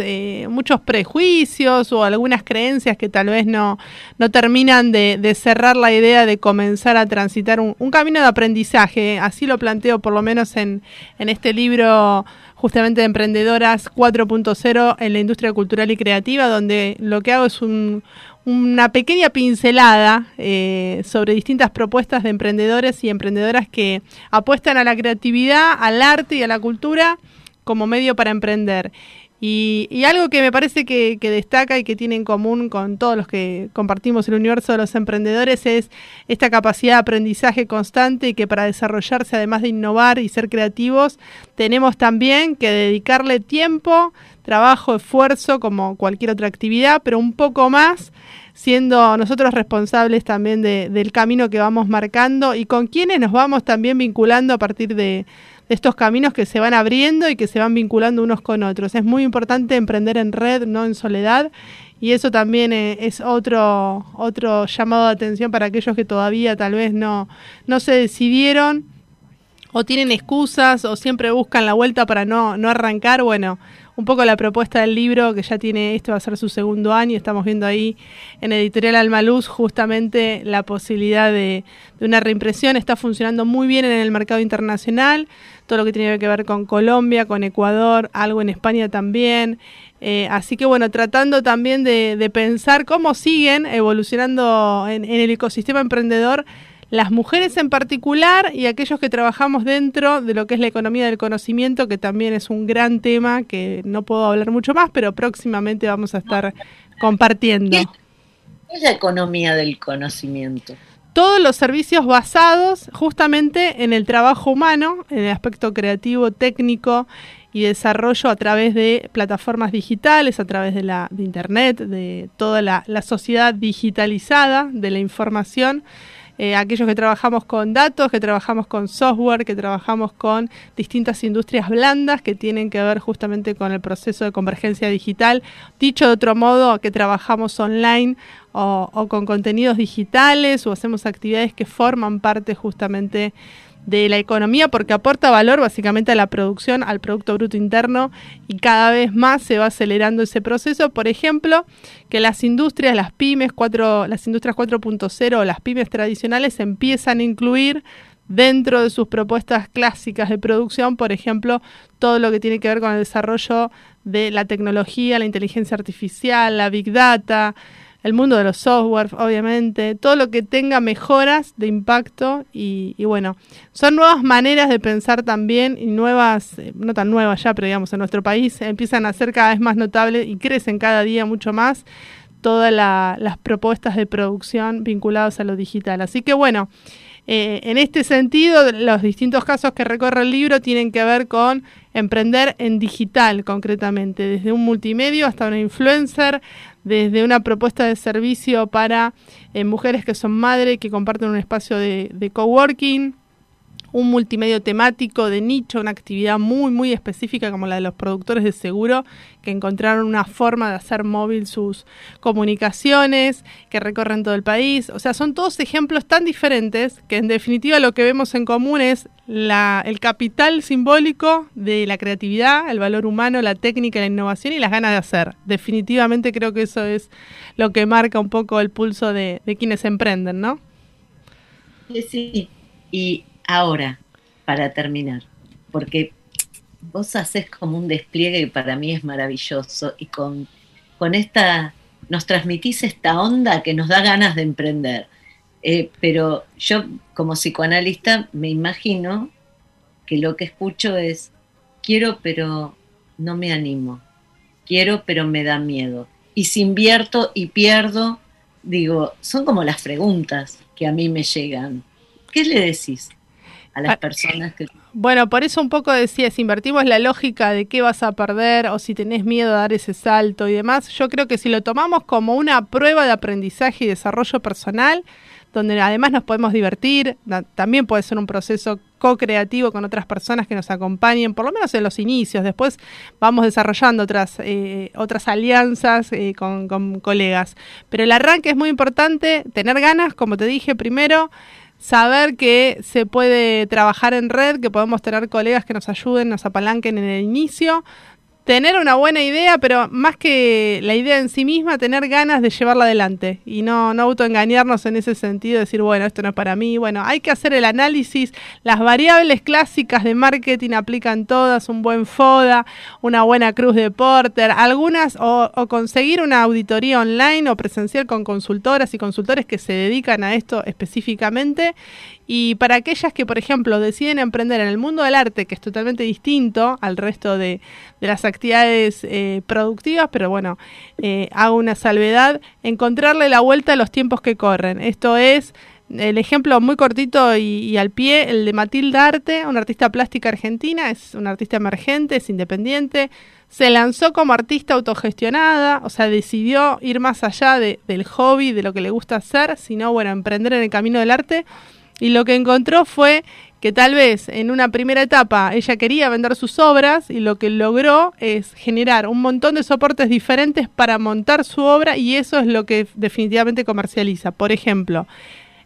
muchos prejuicios o algunas creencias que tal vez no, no terminan de, cerrar la idea de comenzar a transitar un, un, camino de aprendizaje. Así lo planteo por lo menos en, en este libro justamente de Emprendedoras 4.0 en la industria cultural y creativa, donde lo que hago es un, una pequeña pincelada eh, sobre distintas propuestas de emprendedores y emprendedoras que apuestan a la creatividad, al arte y a la cultura como medio para emprender. Y, y algo que me parece que, destaca y que tiene en común con todos los que compartimos el universo de los emprendedores es esta capacidad de aprendizaje constante y que para desarrollarse, además de innovar y ser creativos, tenemos también que dedicarle tiempo, trabajo, esfuerzo, como cualquier otra actividad, pero un poco más siendo nosotros responsables también de, del camino que vamos marcando y con quienes nos vamos también vinculando a partir de estos caminos que se van abriendo y que se van vinculando unos con otros. Es muy importante emprender en red, no en soledad, y eso también es otro, otro llamado de atención para aquellos que todavía tal vez no, no se decidieron o tienen excusas o siempre buscan la vuelta para no, no arrancar. Bueno, un poco la propuesta del libro, que ya tiene, este va a ser su segundo año, estamos viendo ahí en Editorial Almaluz justamente la posibilidad de, una reimpresión, está funcionando muy bien en el mercado internacional, todo lo que tiene que ver con Colombia, con Ecuador, algo en España también. Eh, así que bueno, tratando también de, pensar cómo siguen evolucionando en el ecosistema emprendedor las mujeres en particular y aquellos que trabajamos dentro de lo que es la economía del conocimiento, que también es un gran tema que no puedo hablar mucho más, pero próximamente vamos a estar compartiendo. ¿Qué es la economía del conocimiento? Todos los servicios basados justamente en el trabajo humano, en el aspecto creativo, técnico y desarrollo a través de plataformas digitales, a través de la de internet, de toda la, la sociedad digitalizada de la información eh, aquellos que trabajamos con datos, que trabajamos con software, que trabajamos con distintas industrias blandas que tienen que ver justamente con el proceso de convergencia digital. Dicho de otro modo, que trabajamos online o, o con contenidos digitales o hacemos actividades que forman parte justamente la economía porque aporta valor básicamente a la producción, al Producto Bruto Interno y cada vez más se va acelerando ese proceso. Por ejemplo, que las industrias, las pymes, cuatro, las industrias 4.0 o las pymes tradicionales empiezan a incluir dentro de sus propuestas clásicas de producción, por ejemplo, todo lo que tiene que ver con el desarrollo de la tecnología, la inteligencia artificial, la big data, el mundo de los software, obviamente, todo lo que tenga mejoras de impacto y, bueno, son nuevas maneras de pensar también y nuevas, eh, no tan nuevas ya, pero digamos en nuestro país empiezan a ser cada vez más notables y crecen cada día mucho más todas las propuestas de producción vinculadas a lo digital. Así que bueno, eh, en este sentido, los distintos casos que recorre el libro tienen que ver con emprender en digital concretamente, desde un multimedio hasta una influencer, desde una propuesta de servicio para eh, mujeres que son madres, que comparten un espacio de, de coworking, un multimedio temático de nicho, una actividad muy, muy específica como la de los productores de seguro, que encontraron una forma de hacer móvil sus comunicaciones, que recorren todo el país. O sea, son todos ejemplos tan diferentes que en definitiva lo que vemos en común es la, el capital simbólico de la creatividad, el valor humano, la técnica, la innovación y las ganas de hacer. Definitivamente creo que eso es lo que marca un poco el pulso de, quienes emprenden, ¿no? Sí, y Ahora, para terminar, porque vos haces como un despliegue que para mí es maravilloso y con, con esta, nos transmitís esta onda que nos da ganas de emprender. Eh, pero yo como psicoanalista me imagino que lo que escucho es, quiero pero no me animo, quiero pero me da miedo. Y si invierto y pierdo, digo, son como las preguntas que a mí me llegan. ¿Qué le decís? A las ah, personas que... Bueno, por eso un poco decía, si invertimos la lógica de qué vas a perder o si tenés miedo a dar ese salto y demás, yo creo que si lo tomamos como una prueba de aprendizaje y desarrollo personal, donde además nos podemos divertir, también puede ser un proceso co-creativo con otras personas que nos acompañen, por lo menos en los inicios, después vamos desarrollando otras, eh, otras alianzas eh, con, con colegas. Pero el arranque es muy importante, tener ganas, como te dije primero, saber que se puede trabajar en red, que podemos tener colegas que nos ayuden, nos apalanquen en el inicio, tener una buena idea, pero más que la idea en sí misma, tener ganas de llevarla adelante y no, no autoengañarnos en ese sentido, decir, bueno, esto no es para mí. Bueno, hay que hacer el análisis. Las variables clásicas de marketing aplican todas, un buen FODA, una buena cruz de Porter, algunas, o, o conseguir una auditoría online o presencial con consultoras y consultores que se dedican a esto específicamente y para aquellas que, por ejemplo, deciden emprender en el mundo del arte, que es totalmente distinto al resto de, las actividades eh, productivas, pero bueno, eh, hago una salvedad, encontrarle la vuelta a los tiempos que corren. Esto es el ejemplo muy cortito y, al pie, el de Matilda Arte, una artista plástica argentina, es una artista emergente, es independiente, se lanzó como artista autogestionada, o sea, decidió ir más allá del hobby, de lo que le gusta hacer, sino, bueno, emprender en el camino del arte y lo que encontró fue que tal vez en una primera etapa ella quería vender sus obras y lo que logró es generar un montón de soportes diferentes para montar su obra y eso es lo que definitivamente comercializa. Por ejemplo,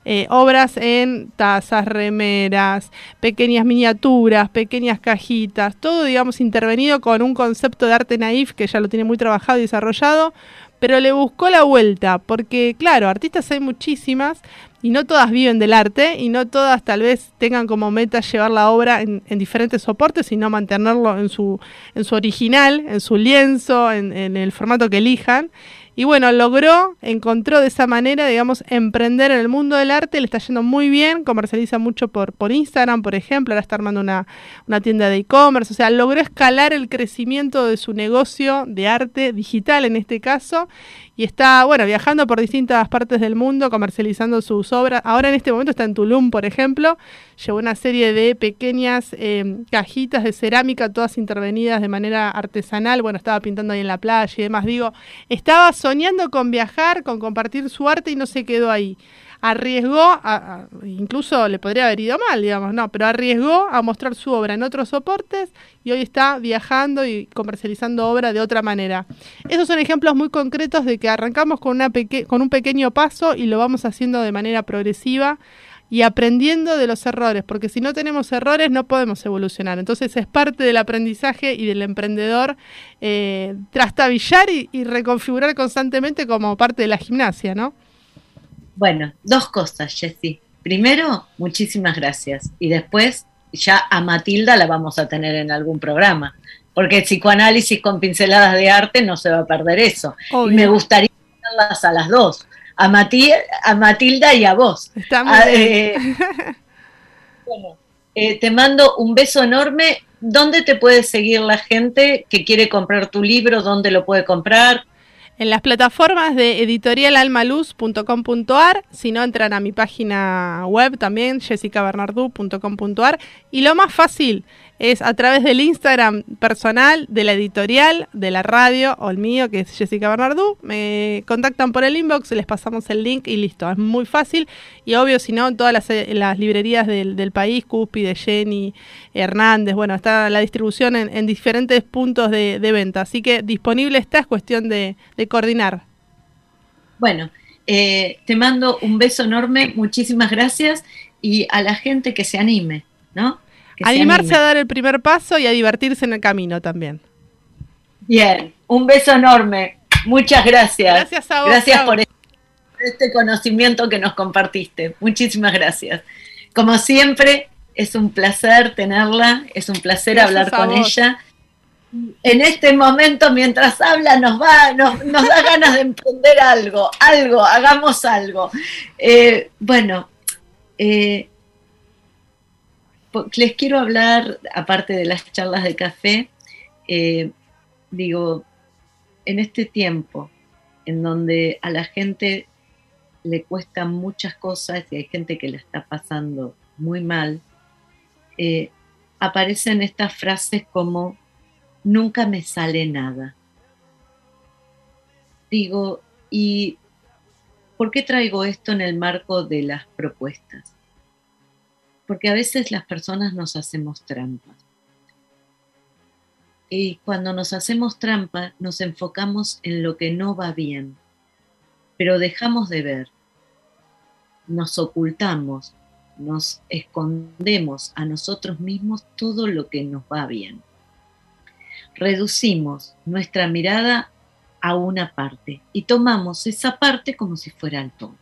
eh, obras en tazas, remeras, pequeñas miniaturas, pequeñas cajitas, todo digamos intervenido con un concepto de arte naif que ya lo tiene muy trabajado y desarrollado, pero le buscó la vuelta, porque claro, artistas hay muchísimas, y no todas viven del arte y no todas tal vez tengan como meta llevar la obra en, diferentes soportes, sino mantenerlo en su, en su original, en su lienzo, en, en el formato que elijan. Y bueno, logró, encontró de esa manera, digamos, emprender en el mundo del arte, le está yendo muy bien, comercializa mucho por, por Instagram, por ejemplo, ahora está armando una, una tienda de e-commerce, o sea, logró escalar el crecimiento de su negocio de arte digital en este caso, y está, bueno, viajando por distintas partes del mundo, comercializando sus obras. Ahora en este momento está en Tulum, por ejemplo, llevó una serie de pequeñas eh, cajitas de cerámica, todas intervenidas de manera artesanal, bueno, estaba pintando ahí en la playa y demás, digo, estaba soñando con viajar, con compartir su arte y no se quedó ahí arriesgó, incluso le podría haber ido mal, digamos, no, pero arriesgó a mostrar su obra en otros soportes y hoy está viajando y comercializando obra de otra manera. Esos son ejemplos muy concretos de que arrancamos con, una con un pequeño paso y lo vamos haciendo de manera progresiva y aprendiendo de los errores, porque si no tenemos errores no podemos evolucionar. Entonces es parte del aprendizaje y del emprendedor eh, trastabillar y, y reconfigurar constantemente como parte de la gimnasia, ¿no? Bueno, dos cosas, Jessy. Primero, muchísimas gracias. Y después, ya a Matilda la vamos a tener en algún programa. Porque el psicoanálisis con pinceladas de arte no se va a perder eso. Y me gustaría tenerlas a las dos. A, Mati- a Matilda y a vos. Está muy Ah, bien. eh, bueno, eh, te mando un beso enorme. ¿Dónde te puede seguir la gente que quiere comprar tu libro? ¿Dónde lo puede comprar? En las plataformas de editorialalmaluz.com.ar, si no entran a mi página web también, jessicabernardú.com.ar. Y lo más fácil es a través del Instagram personal de la editorial, de la radio o el mío, que es Jessica Bernardú. Me contactan por el inbox, les pasamos el link y listo. Es muy fácil. Y obvio, si no, en todas las, las librerías del, del país, Cúspide, Jenny, Hernández, bueno, está la distribución en, en diferentes puntos de, de venta. Así que disponible está, es cuestión de, de coordinar. Bueno, eh, te mando un beso enorme, muchísimas gracias y a la gente que se anime, ¿no? Animarse a dar el primer paso y a divertirse en el camino también. Bien, un beso enorme, muchas gracias. Gracias a vos, Gracias Clau. por este, este conocimiento que nos compartiste, muchísimas gracias. Como siempre, es un placer tenerla, es un placer Gracias hablar con vos. ella. En este momento, mientras habla, nos va, nos, nos da ganas de emprender algo, algo, hagamos algo. Eh, bueno, eh, les quiero hablar, aparte de las charlas de café, eh, digo, en este tiempo en donde a la gente le cuestan muchas cosas y hay gente que la está pasando muy mal, eh, aparecen estas frases como nunca me sale nada. Digo, ¿y por qué traigo esto en el marco de las propuestas? Porque a veces las personas nos hacemos trampas. Y cuando nos hacemos trampa, nos enfocamos en lo que no va bien, pero dejamos de ver, nos ocultamos, nos escondemos a nosotros mismos todo lo que nos va bien. Reducimos nuestra mirada a una parte y tomamos esa parte como si fuera el todo.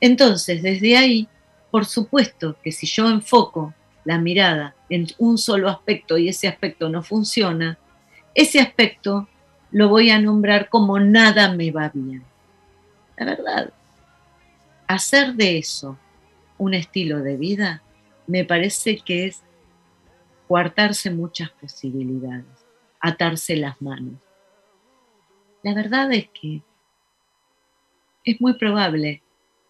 Entonces, desde ahí, por supuesto que si yo enfoco la mirada en un solo aspecto y ese aspecto no funciona, ese aspecto lo voy a nombrar como nada me va bien. La verdad, hacer de eso un estilo de vida me parece que es coartarse muchas posibilidades, atarse las manos. La verdad es que es muy probable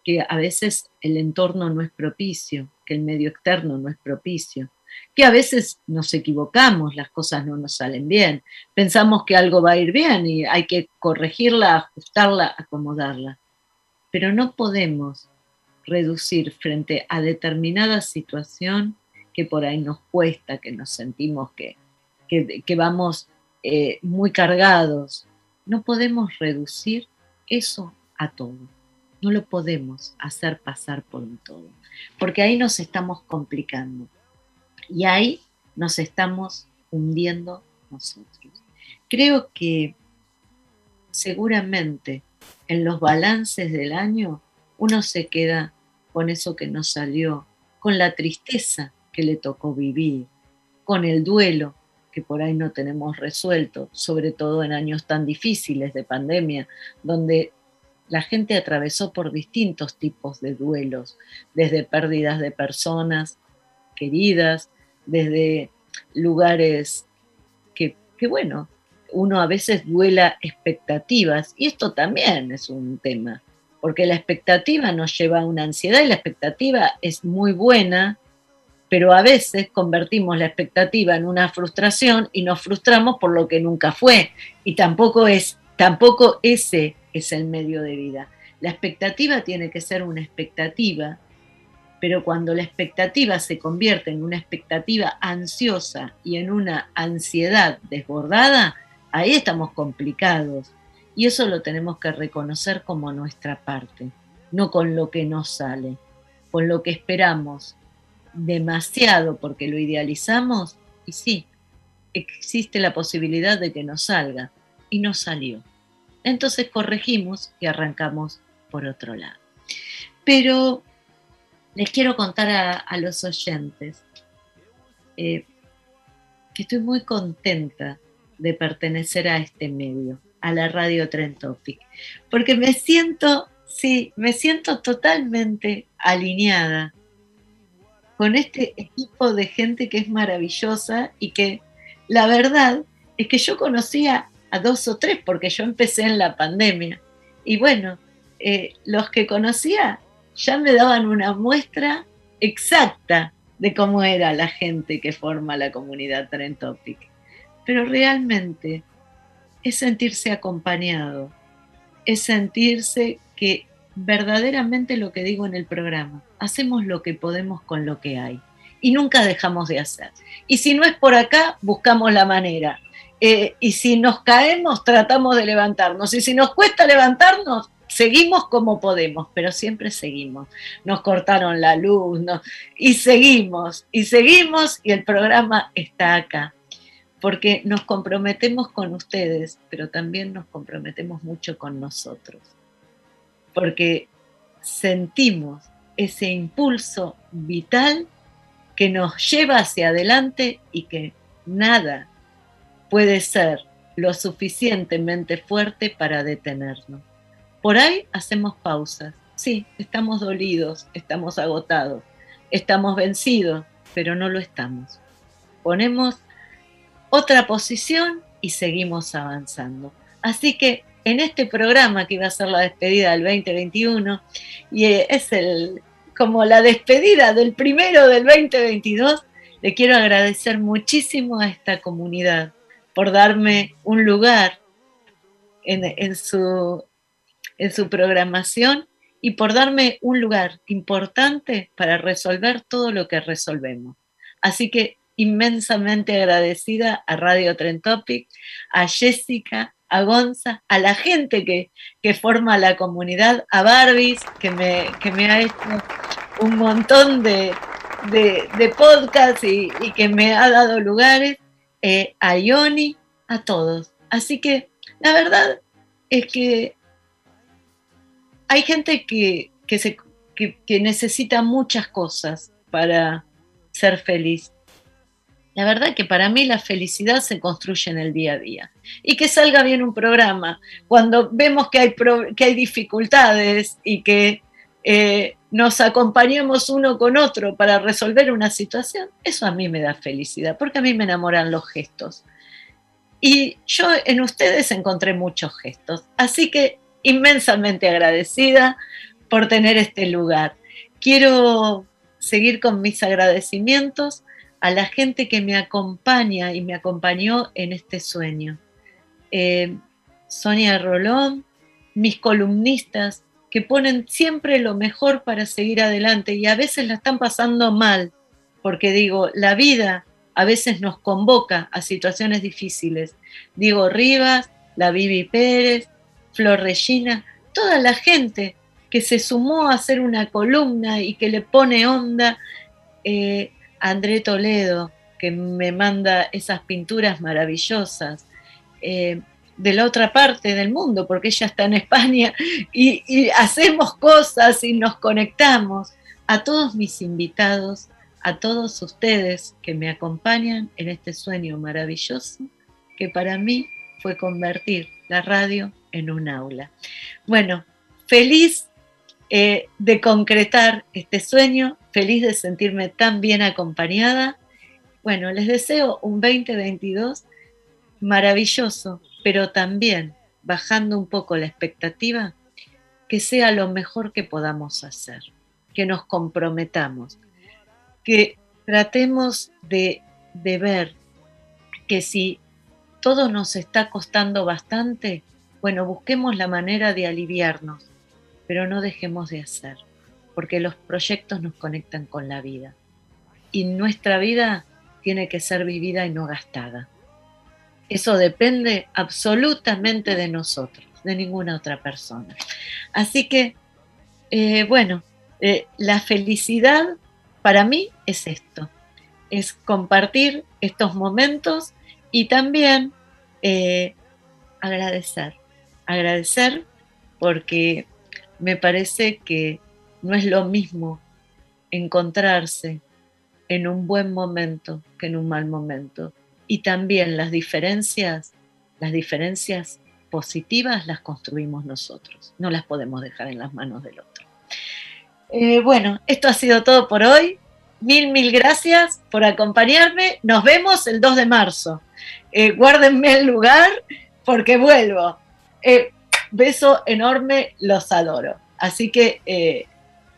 que a veces el entorno no es propicio, que el medio externo no es propicio, que a veces nos equivocamos, las cosas no nos salen bien, pensamos que algo va a ir bien y hay que corregirla, ajustarla, acomodarla. Pero no podemos reducir frente a determinada situación que por ahí nos cuesta, que nos sentimos que, que, vamos eh, muy cargados. No podemos reducir eso a todo. No lo podemos hacer pasar por un todo, porque ahí nos estamos complicando y ahí nos estamos hundiendo nosotros. Creo que seguramente en los balances del año uno se queda con eso que no salió, con la tristeza que le tocó vivir, con el duelo que por ahí no tenemos resuelto, sobre todo en años tan difíciles de pandemia, donde la gente atravesó por distintos tipos de duelos, desde pérdidas de personas queridas, desde lugares que, bueno, uno a veces duela expectativas, y esto también es un tema, porque la expectativa nos lleva a una ansiedad y la expectativa es muy buena, pero a veces convertimos la expectativa en una frustración y nos frustramos por lo que nunca fue, y tampoco es, tampoco ese es el medio de vida. La expectativa tiene que ser una expectativa, pero cuando la expectativa se convierte en una expectativa ansiosa y en una ansiedad desbordada, ahí estamos complicados. Y eso lo tenemos que reconocer como nuestra parte, no con lo que nos sale. con lo que esperamos demasiado porque lo idealizamos, y sí, existe la posibilidad de que no salga, y no salió. Entonces corregimos y arrancamos por otro lado. Pero les quiero contar a, los oyentes eh, que estoy muy contenta de pertenecer a este medio, a la radio Trend Topic, porque me siento, sí, me siento totalmente alineada con este equipo de gente que es maravillosa y que la verdad es que yo conocía a dos o tres porque yo empecé en la pandemia. Y bueno, eh, los que conocía ya me daban una muestra exacta de cómo era la gente que forma la comunidad Trend Topic. Pero realmente es sentirse acompañado, es sentirse que verdaderamente lo que digo en el programa, hacemos lo que podemos con lo que hay y nunca dejamos de hacer. Y si no es por acá, buscamos la manera. Eh, y si nos caemos, tratamos de levantarnos. Y si nos cuesta levantarnos, seguimos como podemos, pero siempre seguimos. Nos cortaron la luz y seguimos, y seguimos, y el programa está acá. Porque nos comprometemos con ustedes, pero también nos comprometemos mucho con nosotros. Porque sentimos ese impulso vital que nos lleva hacia adelante y que nada puede ser lo suficientemente fuerte para detenernos. Por ahí hacemos pausas. Sí, estamos dolidos, estamos agotados, estamos vencidos, pero no lo estamos. Ponemos otra posición y seguimos avanzando. Así que en este programa que iba a ser la despedida del 2021 y eh, es el como la despedida del primero del 2022, le quiero agradecer muchísimo a esta comunidad por darme un lugar en, su, en su programación y por darme un lugar importante para resolver todo lo que resolvemos. Así que inmensamente agradecida a Radio Trend Topic, a Jessica, a Gonza, a la gente que, forma la comunidad, a Barbies, que me, que me ha hecho un montón de, de, podcasts y, que me ha dado lugares eh, a Ioni, a todos. Así que la verdad es que hay gente que, que, necesita muchas cosas para ser feliz. La verdad que para mí la felicidad se construye en el día a día. Y que salga bien un programa, cuando vemos que hay, que hay dificultades y que eh, nos acompañamos uno con otro para resolver una situación, eso a mí me da felicidad, porque a mí me enamoran los gestos. Y yo en ustedes encontré muchos gestos, así que inmensamente agradecida por tener este lugar. Quiero seguir con mis agradecimientos a la gente que me acompaña y me acompañó en este sueño. Eh, Sonia Rolón, mis columnistas, que ponen siempre lo mejor para seguir adelante y a veces la están pasando mal, porque digo, la vida a veces nos convoca a situaciones difíciles. Digo Rivas, la Vivi Pérez, Flor Regina, toda la gente que se sumó a hacer una columna y que le pone onda, eh, André Toledo, que me manda esas pinturas maravillosas. Eh, de la otra parte del mundo, porque ella está en España, y, hacemos cosas y nos conectamos. A todos mis invitados, a todos ustedes que me acompañan en este sueño maravilloso, que para mí fue convertir la radio en un aula. Bueno, feliz eh, de concretar este sueño, feliz de sentirme tan bien acompañada. Bueno, les deseo un 2022 maravilloso, pero también bajando un poco la expectativa, que sea lo mejor que podamos hacer, que nos comprometamos, que tratemos de, ver que si todo nos está costando bastante, bueno, busquemos la manera de aliviarnos, pero no dejemos de hacer, porque los proyectos nos conectan con la vida. Y nuestra vida tiene que ser vivida y no gastada. Eso depende absolutamente de nosotros, de ninguna otra persona. Así que, eh, bueno, Eh, la felicidad para mí es esto, es compartir estos momentos y también eh, agradecer, agradecer porque me parece que no es lo mismo encontrarse en un buen momento que en un mal momento. Y también las diferencias, las diferencias positivas las construimos nosotros, no las podemos dejar en las manos del otro. Eh, bueno, esto ha sido todo por hoy. Mil, mil gracias por acompañarme. Nos vemos el 2 de marzo. Eh, guárdenme el lugar porque vuelvo. Eh, beso enorme, los adoro. Así que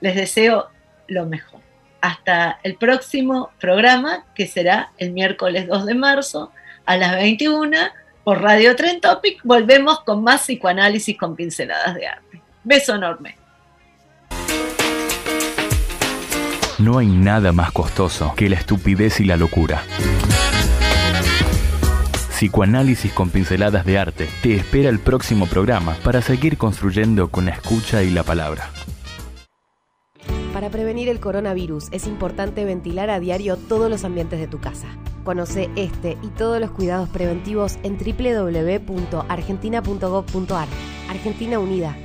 les deseo lo mejor. Hasta el próximo programa, que será el miércoles 2 de marzo a las 21 por Radio Tren Topic. Volvemos con más psicoanálisis con pinceladas de arte. Beso enorme. No hay nada más costoso que la estupidez y la locura. Psicoanálisis con pinceladas de arte te espera el próximo programa para seguir construyendo con la escucha y la palabra. Para prevenir el coronavirus es importante ventilar a diario todos los ambientes de tu casa. Conoce este y todos los cuidados preventivos en www.argentina.gov.ar. Argentina Unida.